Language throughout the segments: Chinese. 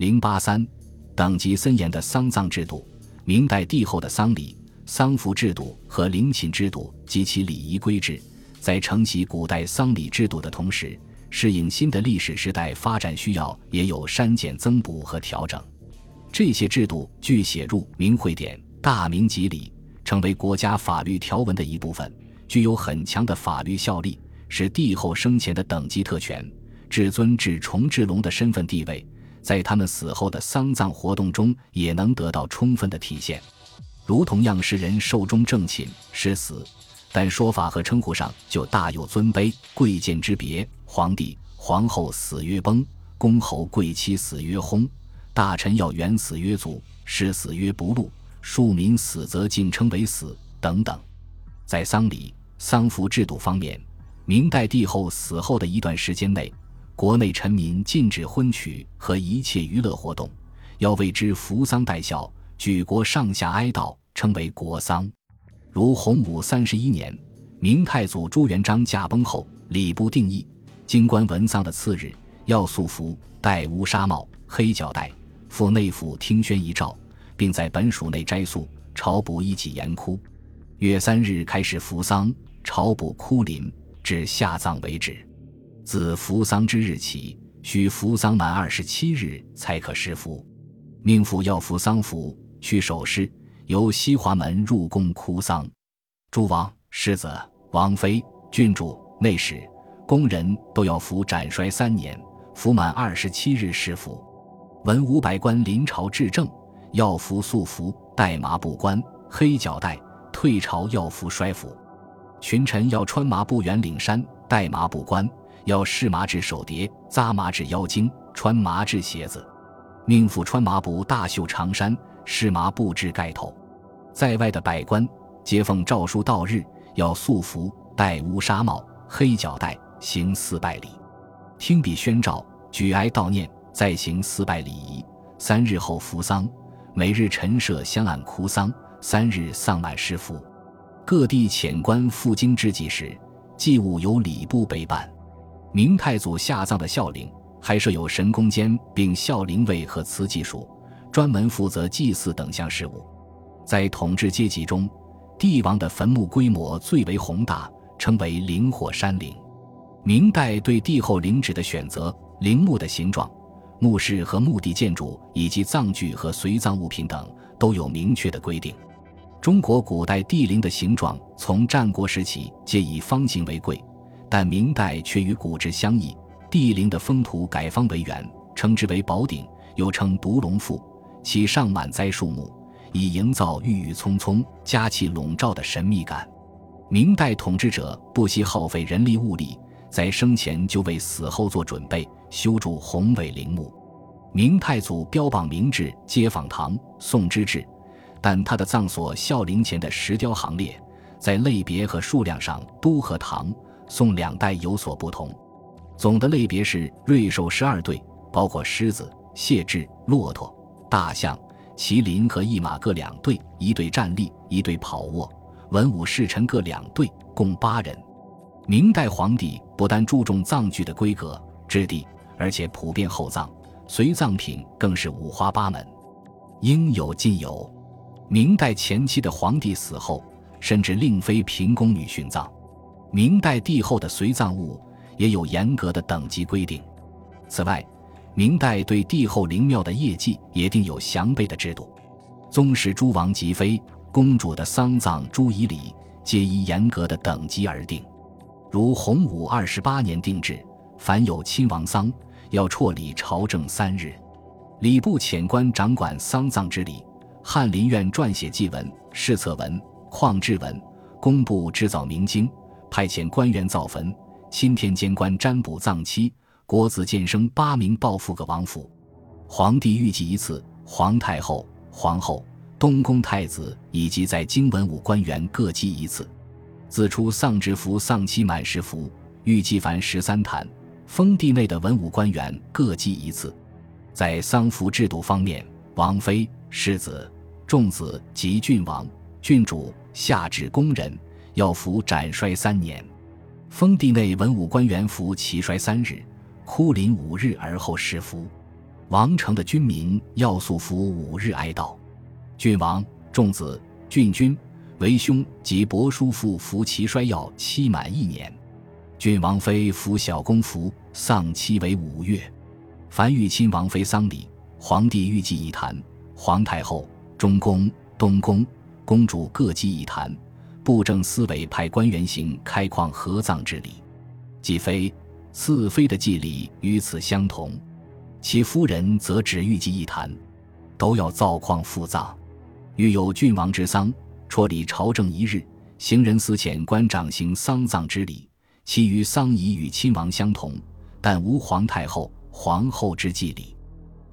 零八三，等级森严的丧葬制度。明代帝后的丧礼、丧服制度和陵寝制度及其礼仪规制，在承袭古代丧礼制度的同时，适应新的历史时代发展需要，也有删减增补和调整。这些制度据写入《明会典》《大明集礼》，成为国家法律条文的一部分，具有很强的法律效力，是帝后生前的等级特权、至尊至崇至隆的身份地位。在他们死后的丧葬活动中，也能得到充分的体现，如同样是人寿终正寝是死，但说法和称呼上就大有尊卑贵贱之别。皇帝、皇后死曰崩，公侯贵戚死曰薨，大臣要员死曰卒，士死曰不禄，庶民死则竟称为死等等。在丧礼、丧服制度方面，明代帝后死后的一段时间内。国内臣民禁止婚娶和一切娱乐活动，要为之扶丧戴孝，举国上下哀悼，称为国丧。如洪武三十一年，明太祖朱元璋驾崩后，礼部定义，京官文丧的次日，要素服，戴乌纱帽、黑脚带，赴内府听宣遗诏，并在本署内斋宿，朝补一己严哭。约三日开始扶丧，朝补哭临，至下葬为止。自扶丧之日起，需扶丧满二十七日才可施服。命妇要服丧服，去首饰，由西华门入宫哭丧。诸王、世子、王妃、郡主、内史、宫人都要服斩衰三年，服满二十七日施服。文武百官临朝致政，要服素服，戴麻布冠、黑脚带；退朝要服衰服。群臣要穿麻布圆领衫，戴麻布冠。要试麻制手碟，扎麻制腰巾，穿麻制鞋子。命妇穿麻布大袖长衫，试麻布制盖头。在外的百官接奉诏书到日，要素服，戴乌纱帽，黑脚带，行四拜礼。听笔宣诏，举哀悼念，再行四拜礼仪。三日后服丧，每日陈设香案哭丧。三日丧满施服。各地遣官赴京之际时，祭物由礼部备办。明太祖下葬的孝陵还设有神宫监，并孝陵卫和祠祭署，专门负责祭祀等项事务。在统治阶级中，帝王的坟墓规模最为宏大，称为陵火山陵。明代对帝后陵址的选择、陵墓的形状、墓室和墓地建筑以及葬具和随葬物品等都有明确的规定。中国古代帝陵的形状从战国时起皆以方形为贵。但明代却与古制相异，帝陵的封土改方为圆，称之为宝顶，又称独龙腹，其上满栽树木，以营造郁郁葱葱、佳气笼罩的神秘感。明代统治者不惜耗费人力物力，在生前就为死后做准备，修筑宏伟陵墓。明太祖标榜明制，街坊堂、宋之治，但他的葬所孝陵前的石雕行列，在类别和数量上都和唐。宋两代有所不同，总的类别是瑞兽十二对，包括狮子、谢豸、骆驼、大象、麒麟和一马各两对，一对站立，一对跑卧，文武侍臣各两对，共八人。明代皇帝不但注重葬具的规格质地，而且普遍厚葬，随葬品更是五花八门，应有尽有。明代前期的皇帝死后，甚至令妃嫔宫女殉葬。明代帝后的随葬物也有严格的等级规定。此外，明代对帝后陵庙的业绩也定有详备的制度。宗室诸王及妃、公主的丧葬诸仪礼，皆依严格的等级而定。如洪武二十八年定制，凡有亲王丧，要辍礼朝政三日。礼部遣官掌管丧葬之礼，翰林院撰写祭文、试策文、况志文，工部制造明经。派遣官员造坟，钦天监官占卜葬期，国子监生八名报复个王府。皇帝御祭一次，皇太后、皇后、东宫太子以及在京文武官员各祭一次。自出丧之服丧期满十服，御祭凡十三坛。封地内的文武官员各祭一次。在丧服制度方面，王妃、世子、众子及郡王、郡主下至宫人。要服斩衰三年，封地内文武官员服齐衰三日，哭临五日而后施服。王城的军民要素服五日哀悼。郡王、仲子、郡君为兄及伯叔父服其衰药期满一年。郡王妃服小公服丧期为五月。凡遇亲王妃丧礼，皇帝御祭一坛，皇太后、中宫、东宫、公主各祭一坛。布政司委派官员行开矿合葬之礼。继妃、次妃的祭礼与此相同，其夫人则只御祭一坛，都要造矿复葬。遇有郡王之丧，辍理朝政一日，行人司遣官长行丧葬之礼。其余丧仪与亲王相同，但无皇太后、皇后之祭礼。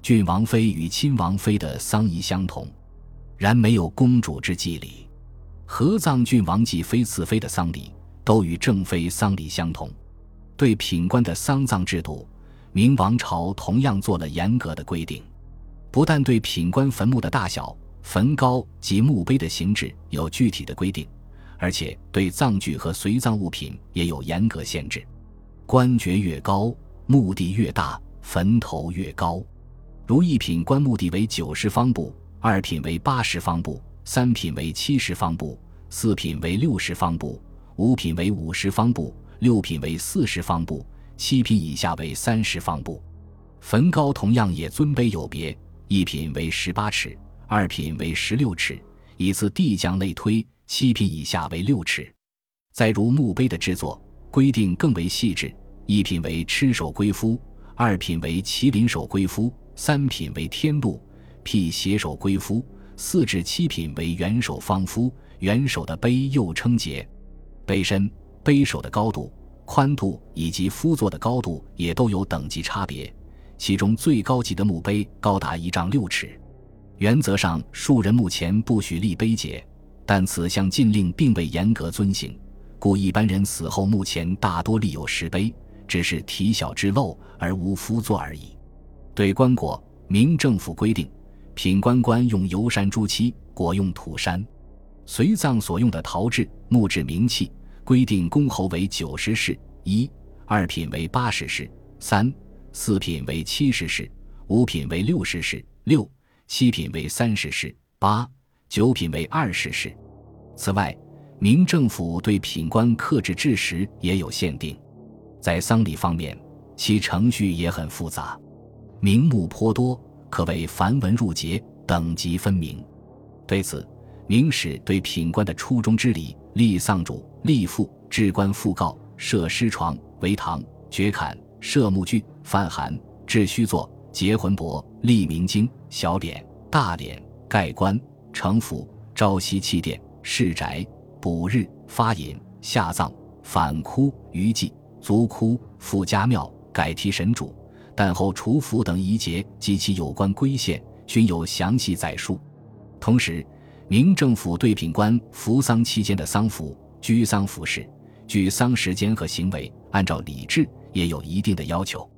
郡王妃与亲王妃的丧仪相同，然没有公主之祭礼。合葬郡王及妃次妃的丧礼都与正妃丧礼相同。对品官的丧葬制度，明王朝同样做了严格的规定。不但对品官坟墓的大小、坟高及墓碑的形制有具体的规定，而且对葬具和随葬物品也有严格限制。官爵越高，墓地越大，坟头越高。如一品官墓地为九十方步，二品为八十方步。三品为七十方步，四品为六十方步，五品为五十方步，六品为四十方步，七品以下为三十方步。坟高同样也尊卑有别，一品为十八尺，二品为十六尺，以次递降类推，七品以下为六尺。再如墓碑的制作规定更为细致，一品为螭首龟夫，二品为麒麟首龟夫，三品为天禄，辟邪首龟夫。四至七品为元首方夫，元首的碑又称节，碑身、碑首的高度、宽度以及夫座的高度也都有等级差别。其中最高级的墓碑高达一丈六尺。原则上，庶人墓前不许立碑节，但此项禁令并未严格遵行，故一般人死后墓前大多立有石碑，只是体小之陋而无夫座而已。对棺椁，明政府规定。品官官用油山朱漆，果用土山。随葬所用的陶制、木质名器，规定公侯为九十室，一二品为八十室，三四品为七十室，五品为六十室，六七品为三十室，八九品为二十室。此外，明政府对品官克制制时也有限定。在丧礼方面，其程序也很复杂，名目颇多。可谓繁文缛节，等级分明。对此，明史对品官的初衷之礼：立丧主，立父，置官讣告，设尸床，为堂，掘坎，设墓具，范函，置虚座，结魂帛，立明经，小脸，大脸，盖棺，成府，朝夕祭奠，市宅，补日，发引，下葬，反哭，余祭，卒哭，复家庙，改题神主。但后除服等仪节及其有关规限均有详细载述。同时，明政府对品官服丧期间的丧服、居丧服饰、举丧时间和行为，按照礼制也有一定的要求。